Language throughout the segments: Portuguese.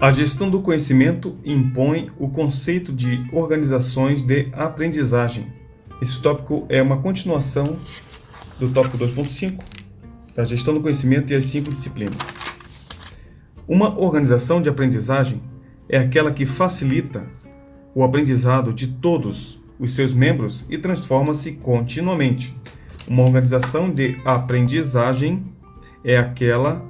A gestão do conhecimento impõe o conceito de organizações de aprendizagem. Esse tópico é uma continuação do tópico 2.5 da gestão do conhecimento e as cinco disciplinas. Uma organização de aprendizagem é aquela que facilita o aprendizado de todos os seus membros e transforma-se continuamente. Uma organização de aprendizagem é aquela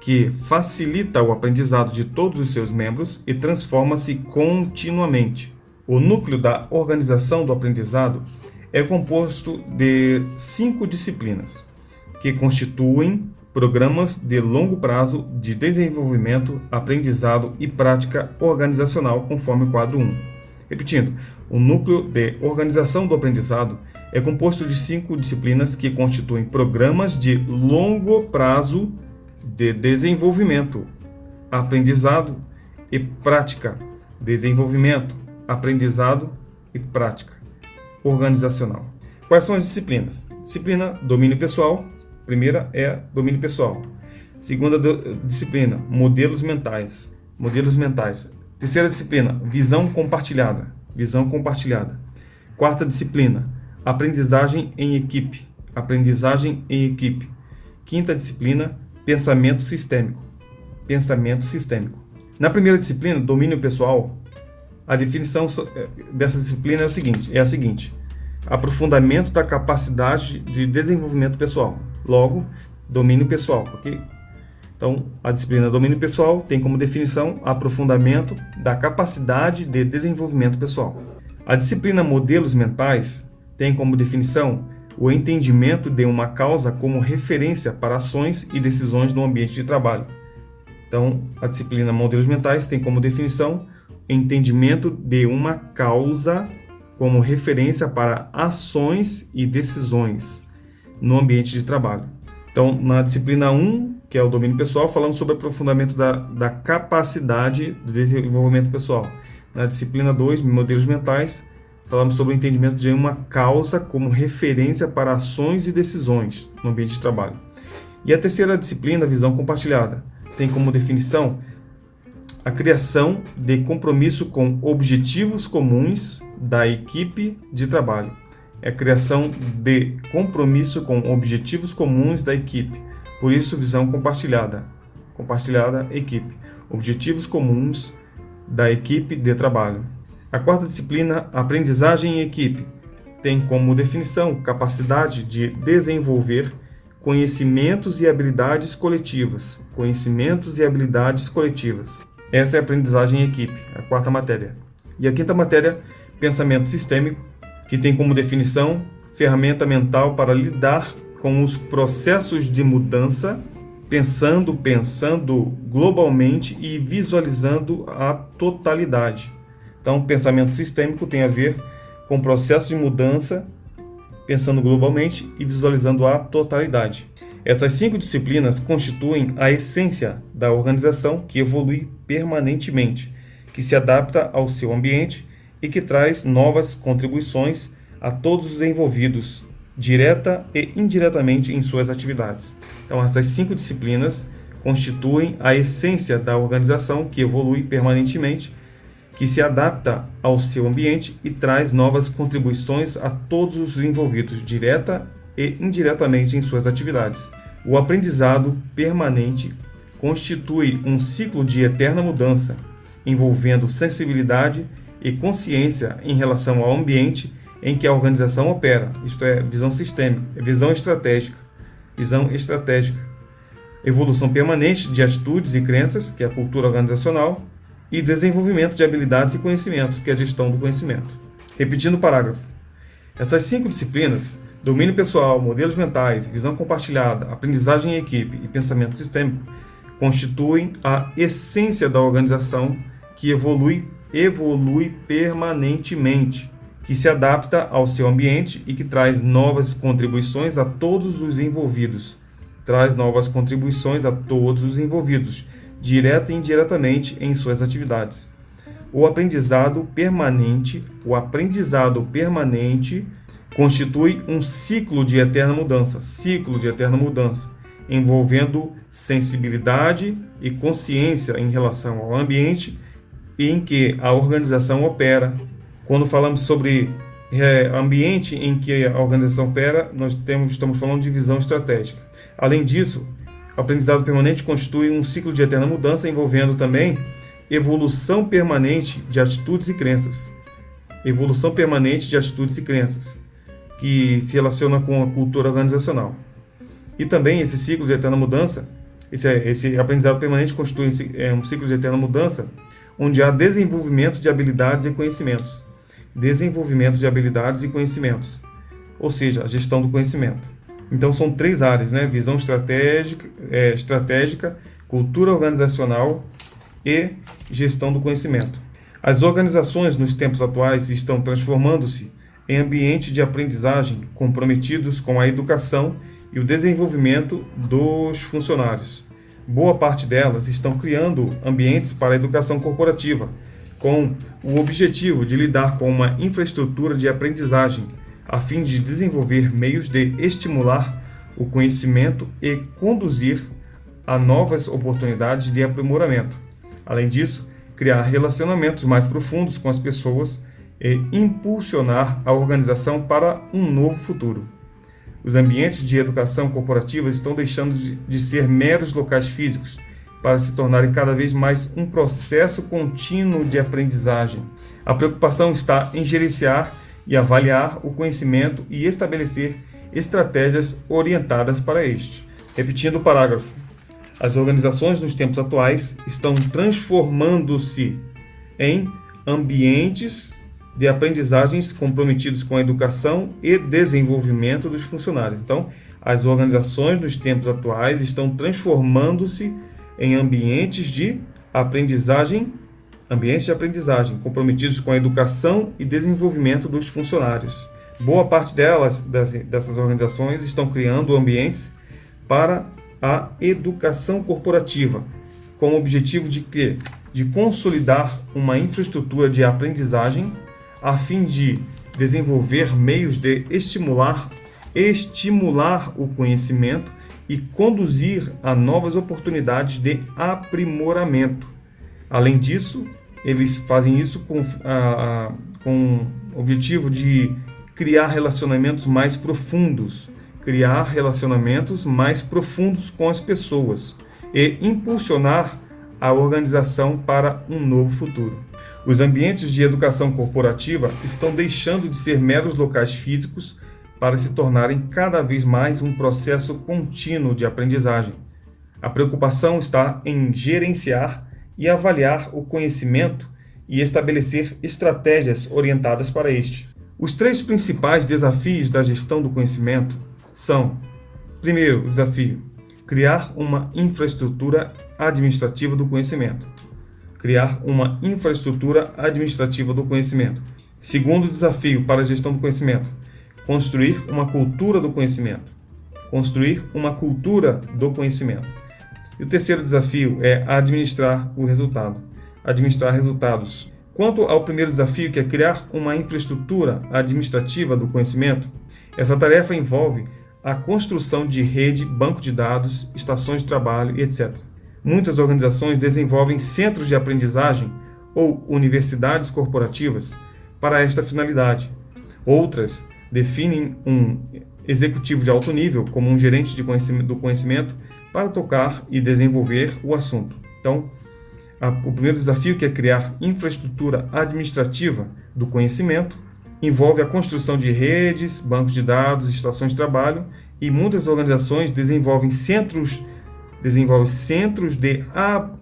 que facilita o aprendizado de todos os seus membros e transforma-se continuamente. O núcleo da organização do aprendizado é composto de cinco disciplinas, que constituem programas de longo prazo de desenvolvimento, aprendizado e prática organizacional, conforme o quadro 1. Repetindo, o núcleo de organização do aprendizado é composto de cinco disciplinas que constituem programas de longo prazo de desenvolvimento, aprendizado e prática, desenvolvimento, aprendizado e prática organizacional. Quais são as disciplinas? Disciplina domínio pessoal. Primeira é domínio pessoal. Segunda disciplina, modelos mentais. Modelos mentais. Terceira disciplina, visão compartilhada. Visão compartilhada. Quarta disciplina, aprendizagem em equipe. Aprendizagem em equipe. Quinta disciplina, pensamento sistêmico. Pensamento sistêmico. Na primeira disciplina, domínio pessoal, a definição eh, dessa disciplina é, o seguinte, é a seguinte: aprofundamento da capacidade de desenvolvimento pessoal. Logo, domínio pessoal, ok? Então, a disciplina domínio pessoal tem como definição aprofundamento da capacidade de desenvolvimento pessoal. A disciplina modelos mentais tem como definição o entendimento de uma causa como referência para ações e decisões no ambiente de trabalho. Então, a disciplina Modelos Mentais tem como definição entendimento de uma causa como referência para ações e decisões no ambiente de trabalho. Então, na disciplina 1, que é o domínio pessoal, falamos sobre aprofundamento da, da capacidade de desenvolvimento pessoal. Na disciplina 2, modelos mentais, falamos sobre o entendimento de uma causa como referência para ações e decisões no ambiente de trabalho. E a terceira disciplina, visão compartilhada, tem como definição a criação de compromisso com objetivos comuns da equipe de trabalho. É a criação de compromisso com objetivos comuns da equipe. Por isso, visão compartilhada. Compartilhada, equipe. Objetivos comuns da equipe de trabalho. A quarta disciplina, aprendizagem em equipe, tem como definição capacidade de desenvolver conhecimentos e habilidades coletivas. Conhecimentos e habilidades coletivas. Essa é a aprendizagem em equipe, a quarta matéria. E a quinta matéria, pensamento sistêmico, que tem como definição ferramenta mental para lidar com os processos de mudança, pensando, pensando globalmente e visualizando a totalidade. Então, pensamento sistêmico tem a ver com processos de mudança, pensando globalmente e visualizando a totalidade. Essas cinco disciplinas constituem a essência da organização que evolui permanentemente, que se adapta ao seu ambiente e que traz novas contribuições a todos os envolvidos, direta e indiretamente em suas atividades. Então, essas cinco disciplinas constituem a essência da organização que evolui permanentemente que se adapta ao seu ambiente e traz novas contribuições a todos os envolvidos, direta e indiretamente em suas atividades. O aprendizado permanente constitui um ciclo de eterna mudança, envolvendo sensibilidade e consciência em relação ao ambiente em que a organização opera, isto é, visão sistêmica, visão estratégica, visão estratégica, evolução permanente de atitudes e crenças, que é a cultura organizacional, e desenvolvimento de habilidades e conhecimentos, que é a gestão do conhecimento. Repetindo o parágrafo. Essas cinco disciplinas, domínio pessoal, modelos mentais, visão compartilhada, aprendizagem em equipe e pensamento sistêmico, constituem a essência da organização que evolui, evolui permanentemente, que se adapta ao seu ambiente e que traz novas contribuições a todos os envolvidos. Traz novas contribuições a todos os envolvidos direta e indiretamente em suas atividades. O aprendizado permanente, o aprendizado permanente constitui um ciclo de eterna mudança, ciclo de eterna mudança, envolvendo sensibilidade e consciência em relação ao ambiente em que a organização opera. Quando falamos sobre é, ambiente em que a organização opera, nós temos, estamos falando de visão estratégica. Além disso, o aprendizado permanente constitui um ciclo de eterna mudança envolvendo também evolução permanente de atitudes e crenças. Evolução permanente de atitudes e crenças, que se relaciona com a cultura organizacional. E também esse ciclo de eterna mudança, esse, esse aprendizado permanente constitui é, um ciclo de eterna mudança, onde há desenvolvimento de habilidades e conhecimentos. Desenvolvimento de habilidades e conhecimentos, ou seja, a gestão do conhecimento. Então são três áreas, né? Visão estratégica, é, estratégica, cultura organizacional e gestão do conhecimento. As organizações nos tempos atuais estão transformando-se em ambiente de aprendizagem comprometidos com a educação e o desenvolvimento dos funcionários. Boa parte delas estão criando ambientes para a educação corporativa, com o objetivo de lidar com uma infraestrutura de aprendizagem, a fim de desenvolver meios de estimular o conhecimento e conduzir a novas oportunidades de aprimoramento. Além disso, criar relacionamentos mais profundos com as pessoas e impulsionar a organização para um novo futuro. Os ambientes de educação corporativa estão deixando de, ser meros locais físicos para se tornarem cada vez mais um processo contínuo de aprendizagem. A preocupação está em gerenciar e avaliar o conhecimento e estabelecer estratégias orientadas para este. Repetindo o parágrafo. As organizações nos tempos atuais estão transformando-se em ambientes de aprendizagens comprometidos com a educação e desenvolvimento dos funcionários. Então, as organizações nos tempos atuais estão transformando-se em ambientes de aprendizagem, ambientes de aprendizagem comprometidos com a educação e desenvolvimento dos funcionários. Boa parte delas, dessas organizações, estão criando ambientes para a educação corporativa, com o objetivo de que de consolidar uma infraestrutura de aprendizagem a fim de desenvolver meios de estimular estimular o conhecimento e conduzir a novas oportunidades de aprimoramento. Além disso, eles fazem isso com, a, com o objetivo de criar relacionamentos mais profundos, criar relacionamentos mais profundos com as pessoas e impulsionar a organização para um novo futuro. Os ambientes de educação corporativa estão deixando de ser meros locais físicos para se tornarem cada vez mais um processo contínuo de aprendizagem. A preocupação está em gerenciar e avaliar o conhecimento e estabelecer estratégias orientadas para este. Os três principais desafios da gestão do conhecimento são: primeiro desafio, criar uma infraestrutura administrativa do conhecimento. Criar uma infraestrutura administrativa do conhecimento. Segundo desafio para a gestão do conhecimento, construir uma cultura do conhecimento. Construir uma cultura do conhecimento. E o terceiro desafio é administrar o resultado. Administrar resultados. Quanto ao primeiro desafio, que é criar uma infraestrutura administrativa do conhecimento, essa tarefa envolve a construção de rede, banco de dados, estações de trabalho e etc. Muitas organizações desenvolvem centros de aprendizagem ou universidades corporativas para esta finalidade. Outras definem um executivo de alto nível como um gerente conhecimento, do conhecimento para tocar e desenvolver o assunto. Então, a, o primeiro desafio que é criar infraestrutura administrativa do conhecimento envolve a construção de redes, bancos de dados, estações de trabalho e muitas organizações desenvolvem centros desenvolvem centros de,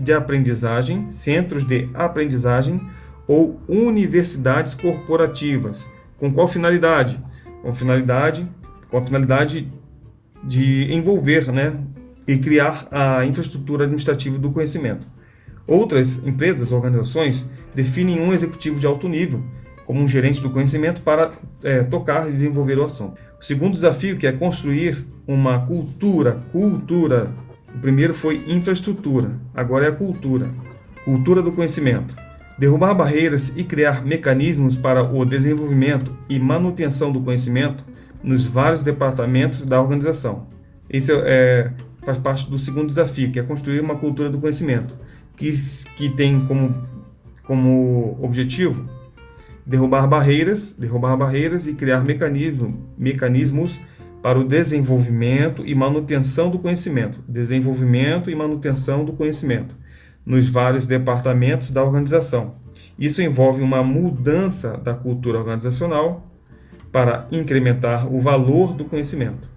de aprendizagem, centros de aprendizagem ou universidades corporativas. Com qual finalidade? Com finalidade, com a finalidade de envolver, né, e criar a infraestrutura administrativa do conhecimento. Outras empresas, organizações definem um executivo de alto nível como um gerente do conhecimento para é, tocar e desenvolver o assunto. O segundo desafio, que é construir uma cultura, cultura. O primeiro foi infraestrutura, agora é a cultura, cultura do conhecimento. Derrubar barreiras e criar mecanismos para o desenvolvimento e manutenção do conhecimento nos vários departamentos da organização. Esse é, faz parte do segundo desafio, que é construir uma cultura do conhecimento, que, que tem como, como objetivo derrubar barreiras, derrubar barreiras e criar mecanismo, mecanismos para o desenvolvimento e manutenção do conhecimento, desenvolvimento e manutenção do conhecimento nos vários departamentos da organização. Isso envolve uma mudança da cultura organizacional para incrementar o valor do conhecimento.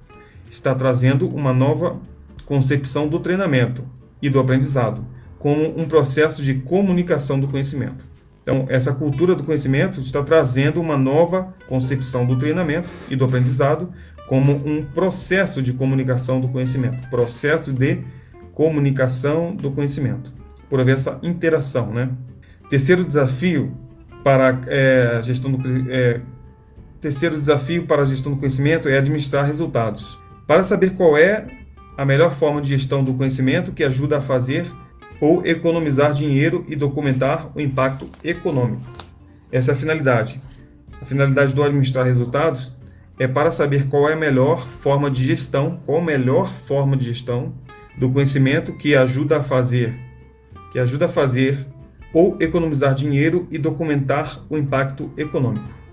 Está trazendo uma nova concepção do treinamento e do aprendizado como um processo de comunicação do conhecimento. Então, essa cultura do conhecimento está trazendo uma nova concepção do treinamento e do aprendizado como um processo de comunicação do conhecimento, processo de comunicação do conhecimento, por haver essa interação, né? Terceiro desafio para é, a gestão do é, terceiro desafio para a gestão do conhecimento é administrar resultados. Para saber qual é a melhor forma de gestão do conhecimento que ajuda a fazer ou economizar dinheiro e documentar o impacto econômico. Essa é a finalidade. A finalidade do administrar resultados é para saber qual é a melhor forma de gestão, qual a melhor forma de gestão do conhecimento que ajuda a fazer, que ajuda a fazer ou economizar dinheiro e documentar o impacto econômico.